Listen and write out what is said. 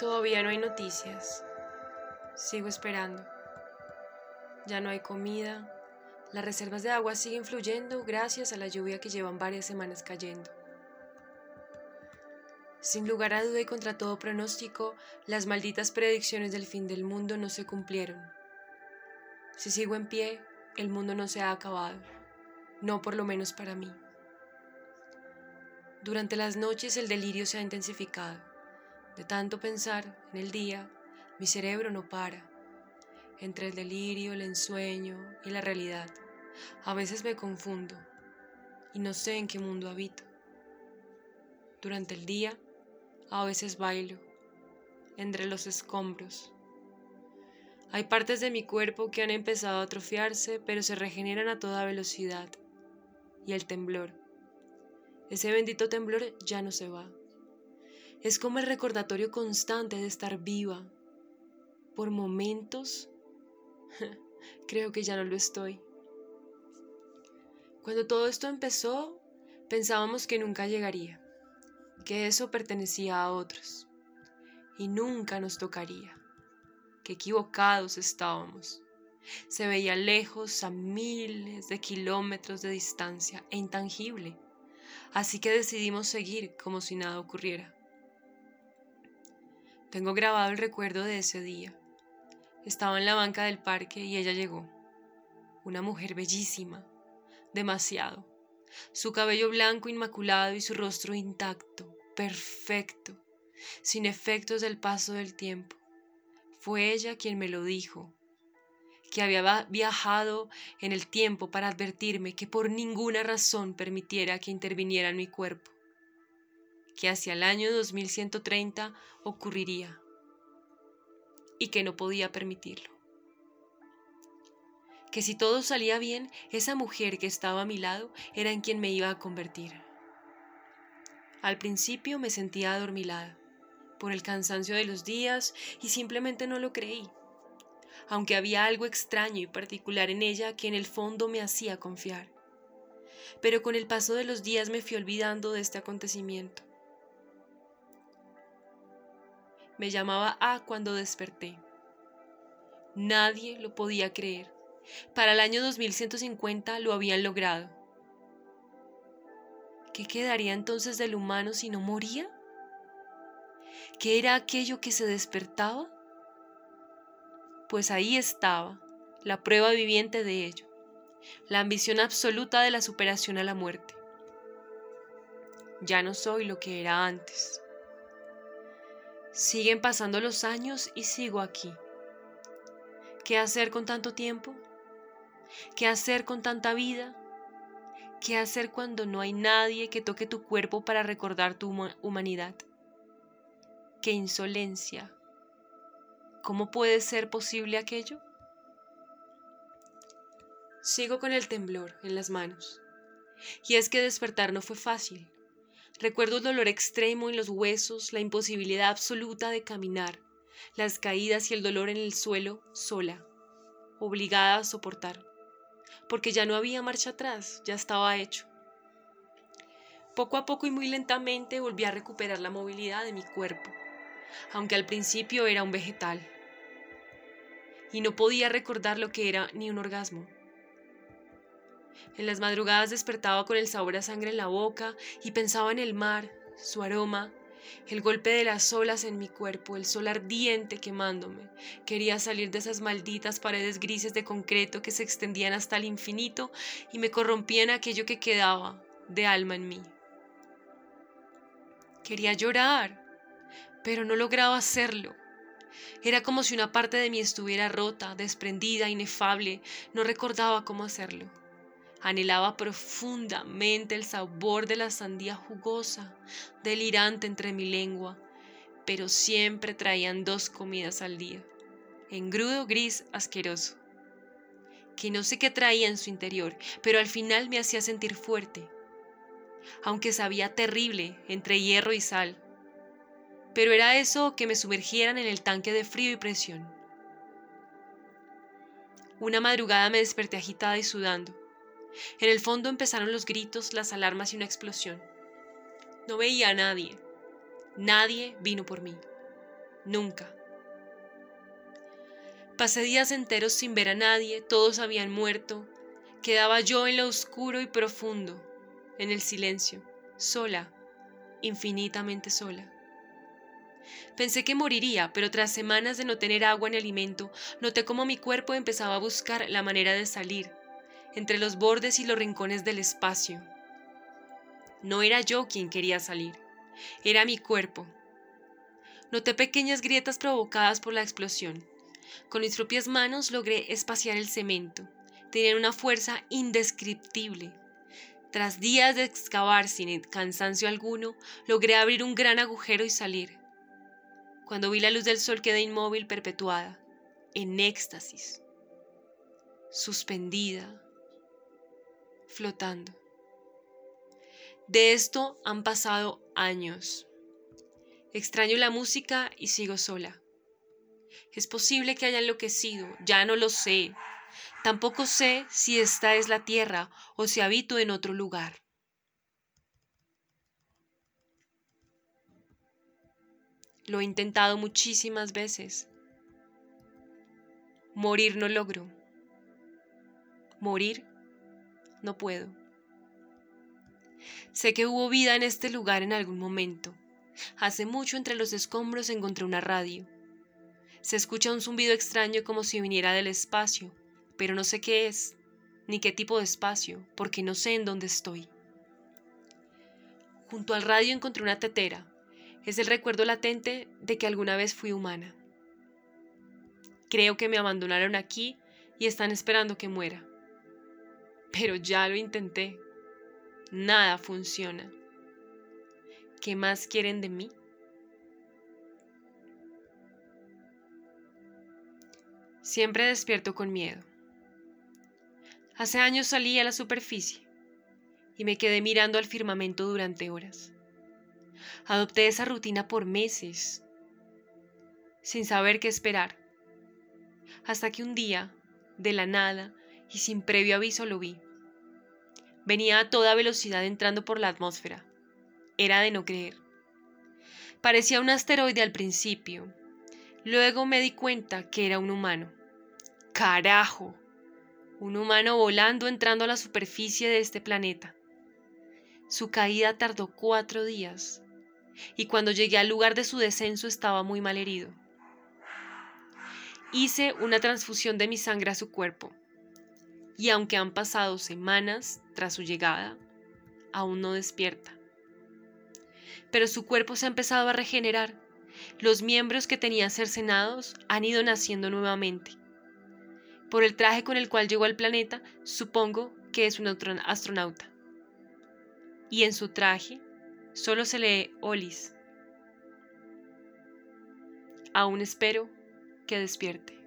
Todavía no hay noticias. Sigo esperando. Ya no hay comida. Las reservas de agua siguen fluyendo gracias a la lluvia que llevan varias semanas cayendo. Sin lugar a duda y contra todo pronóstico, las malditas predicciones del fin del mundo no se cumplieron. Si sigo en pie, el mundo no se ha acabado, no por lo menos para mí. Durante las noches el delirio se ha intensificado. De tanto pensar en el día, mi cerebro no para. Entre el delirio, el ensueño y la realidad, a veces me confundo y no sé en qué mundo habito. Durante el día, a veces bailo entre los escombros. Hay partes de mi cuerpo que han empezado a atrofiarse, pero se regeneran a toda velocidad. Y el temblor. Ese bendito temblor ya no se va. Es como el recordatorio constante de estar viva. Por momentos, creo que ya no lo estoy. Cuando todo esto empezó, pensábamos que nunca llegaría, que eso pertenecía a otros y nunca nos tocaría. Qué equivocados estábamos. Se veía lejos a miles de kilómetros de distancia e intangible, así que decidimos seguir como si nada ocurriera. Tengo grabado el recuerdo de ese día. Estaba en la banca del parque y ella llegó. Una mujer bellísima, demasiado. Su cabello blanco inmaculado y su rostro intacto, perfecto, sin efectos del paso del tiempo. Fue ella quien me lo dijo, que había viajado en el tiempo para advertirme que por ninguna razón permitiera que interviniera en mi cuerpo que hacia el año 2130 ocurriría y que no podía permitirlo. Que si todo salía bien, esa mujer que estaba a mi lado era en quien me iba a convertir. Al principio me sentía adormilada por el cansancio de los días y simplemente no lo creí, aunque había algo extraño y particular en ella que en el fondo me hacía confiar. Pero con el paso de los días me fui olvidando de este acontecimiento me llamaba A cuando desperté. Nadie lo podía creer. Para el año 2150 lo habían logrado. ¿Qué quedaría entonces del humano si no moría? ¿Qué era aquello que se despertaba? Pues ahí estaba, la prueba viviente de ello, la ambición absoluta de la superación a la muerte. Ya no soy lo que era antes. Siguen pasando los años y sigo aquí. ¿Qué hacer con tanto tiempo? ¿Qué hacer con tanta vida? ¿Qué hacer cuando no hay nadie que toque tu cuerpo para recordar tu humanidad? ¡Qué insolencia! ¿Cómo puede ser posible aquello? Sigo con el temblor en las manos. Y es que despertar no fue fácil. Recuerdo el dolor extremo en los huesos, la imposibilidad absoluta de caminar, las caídas y el dolor en el suelo sola, obligada a soportar, porque ya no había marcha atrás, ya estaba hecho. Poco a poco y muy lentamente volví a recuperar la movilidad de mi cuerpo, aunque al principio era un vegetal, y no podía recordar lo que era ni un orgasmo. En las madrugadas despertaba con el sabor a sangre en la boca y pensaba en el mar, su aroma, el golpe de las olas en mi cuerpo, el sol ardiente quemándome. Quería salir de esas malditas paredes grises de concreto que se extendían hasta el infinito y me corrompían aquello que quedaba de alma en mí. Quería llorar, pero no lograba hacerlo. Era como si una parte de mí estuviera rota, desprendida, inefable. No recordaba cómo hacerlo. Anhelaba profundamente el sabor de la sandía jugosa, delirante entre mi lengua, pero siempre traían dos comidas al día, engrudo gris asqueroso, que no sé qué traía en su interior, pero al final me hacía sentir fuerte, aunque sabía terrible entre hierro y sal. Pero era eso que me sumergieran en el tanque de frío y presión. Una madrugada me desperté agitada y sudando. En el fondo empezaron los gritos, las alarmas y una explosión. No veía a nadie. Nadie vino por mí. nunca. Pasé días enteros sin ver a nadie, todos habían muerto. Quedaba yo en lo oscuro y profundo, en el silencio, sola, infinitamente sola. Pensé que moriría, pero tras semanas de no tener agua ni alimento, noté cómo mi cuerpo empezaba a buscar la manera de salir, entre los bordes y los rincones del espacio. No era yo quien quería salir, era mi cuerpo. Noté pequeñas grietas provocadas por la explosión. Con mis propias manos logré espaciar el cemento. Tenían una fuerza indescriptible. Tras días de excavar sin cansancio alguno, logré abrir un gran agujero y salir. Cuando vi la luz del sol quedé inmóvil, perpetuada, en éxtasis, suspendida, flotando. De esto han pasado años. Extraño la música y sigo sola. Es posible que haya enloquecido, ya no lo sé. Tampoco sé si esta es la tierra o si habito en otro lugar. Lo he intentado muchísimas veces. Morir no logro. Morir no puedo. Sé que hubo vida en este lugar en algún momento. Hace mucho entre los escombros encontré una radio. Se escucha un zumbido extraño como si viniera del espacio, pero no sé qué es, ni qué tipo de espacio, porque no sé en dónde estoy. Junto al radio encontré una tetera, es el recuerdo latente de que alguna vez fui humana. Creo que me abandonaron aquí y están esperando que muera. Pero ya lo intenté. Nada funciona. ¿Qué más quieren de mí? Siempre despierto con miedo. Hace años salí a la superficie y me quedé mirando al firmamento durante horas. Adopté esa rutina por meses, sin saber qué esperar, hasta que un día, de la nada y sin previo aviso, lo vi. Venía a toda velocidad entrando por la atmósfera. Era de no creer. Parecía un asteroide al principio. Luego me di cuenta que era un humano. ¡Carajo! Un humano volando entrando a la superficie de este planeta. Su caída tardó cuatro días y cuando llegué al lugar de su descenso estaba muy mal herido. Hice una transfusión de mi sangre a su cuerpo, y aunque han pasado semanas tras su llegada, aún no despierta. Pero su cuerpo se ha empezado a regenerar. Los miembros que tenía cercenados han ido naciendo nuevamente. Por el traje con el cual llegó al planeta, supongo que es un astronauta. Y en su traje Solo se lee Olis. Aún espero que despierte.